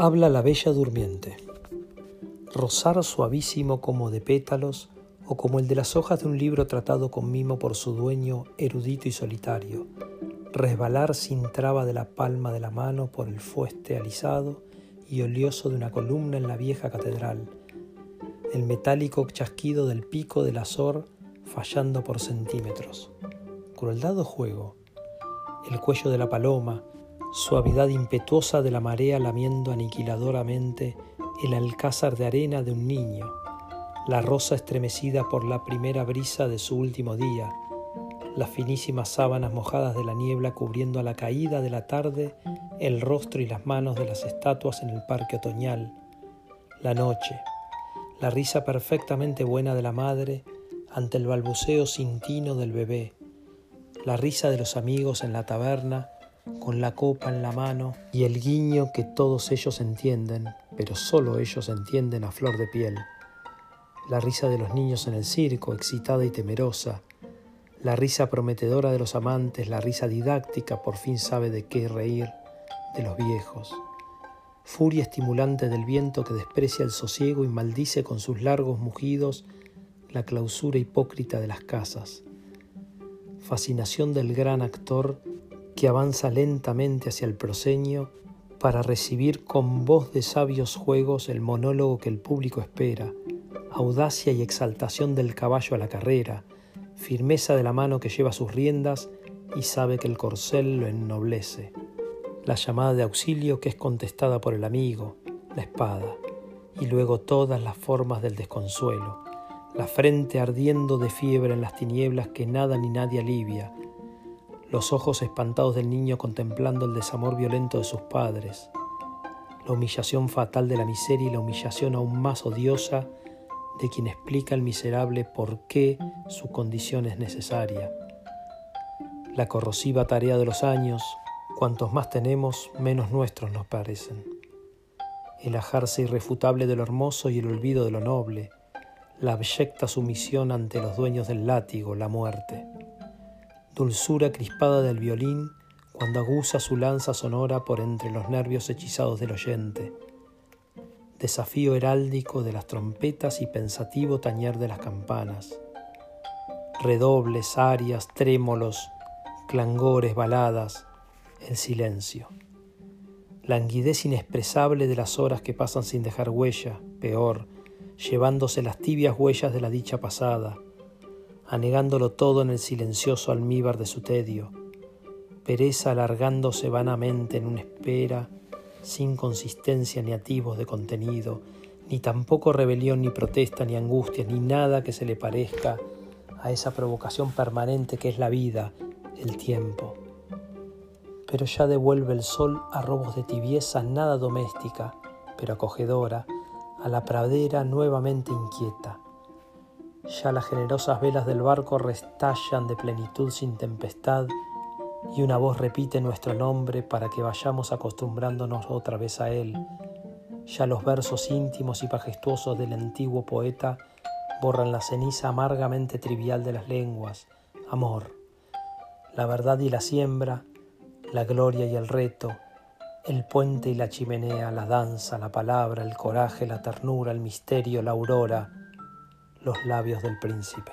Habla la bella durmiente. Rosar suavísimo como de pétalos o como el de las hojas de un libro tratado con mimo por su dueño erudito y solitario. Resbalar sin traba de la palma de la mano por el fueste alisado y oleoso de una columna en la vieja catedral. El metálico chasquido del pico del azor fallando por centímetros. Crueldad o juego. El cuello de la paloma, suavidad impetuosa de la marea lamiendo aniquiladoramente el alcázar de arena de un niño, la rosa estremecida por la primera brisa de su último día, las finísimas sábanas mojadas de la niebla cubriendo a la caída de la tarde el rostro y las manos de las estatuas en el parque otoñal, la noche, la risa perfectamente buena de la madre ante el balbuceo sin tino del bebé, la risa de los amigos en la taberna, con la copa en la mano y el guiño que todos ellos entienden, pero solo ellos entienden a flor de piel. La risa de los niños en el circo, excitada y temerosa. La risa prometedora de los amantes, la risa didáctica, por fin sabe de qué reír, de los viejos. Furia estimulante del viento que desprecia el sosiego y maldice con sus largos mugidos la clausura hipócrita de las casas. Fascinación del gran actor que avanza lentamente hacia el proscenio para recibir con voz de sabios juegos el monólogo que el público espera, audacia y exaltación del caballo a la carrera, firmeza de la mano que lleva sus riendas y sabe que el corcel lo ennoblece, la llamada de auxilio que es contestada por el amigo, la espada, y luego todas las formas del desconsuelo, la frente ardiendo de fiebre en las tinieblas que nada ni nadie alivia, los ojos espantados del niño contemplando el desamor violento de sus padres, la humillación fatal de la miseria y la humillación aún más odiosa de quien explica al miserable por qué su condición es necesaria. La corrosiva tarea de los años, cuantos más tenemos, menos nuestros nos parecen. El ajarse irrefutable de lo hermoso y el olvido de lo noble, la abyecta sumisión ante los dueños del látigo, la muerte dulzura crispada del violín cuando aguza su lanza sonora por entre los nervios hechizados del oyente, desafío heráldico de las trompetas y pensativo tañer de las campanas, redobles, arias, trémolos, clangores, baladas, el silencio, languidez inexpresable de las horas que pasan sin dejar huella, peor, llevándose las tibias huellas de la dicha pasada, anegándolo todo en el silencioso almíbar de su tedio, pereza alargándose vanamente en una espera sin consistencia ni ativos de contenido, ni tampoco rebelión ni protesta ni angustia, ni nada que se le parezca a esa provocación permanente que es la vida, el tiempo. Pero ya devuelve el sol a robos de tibieza nada doméstica, pero acogedora, a la pradera nuevamente inquieta ya las generosas velas del barco restallan de plenitud sin tempestad y una voz repite nuestro nombre para que vayamos acostumbrándonos otra vez a él. Ya los versos íntimos y majestuosos del antiguo poeta borran la ceniza amargamente trivial de las lenguas. Amor, la verdad y la siembra, la gloria y el reto, el puente y la chimenea, la danza, la palabra, el coraje, la ternura, el misterio, la aurora, los labios del príncipe.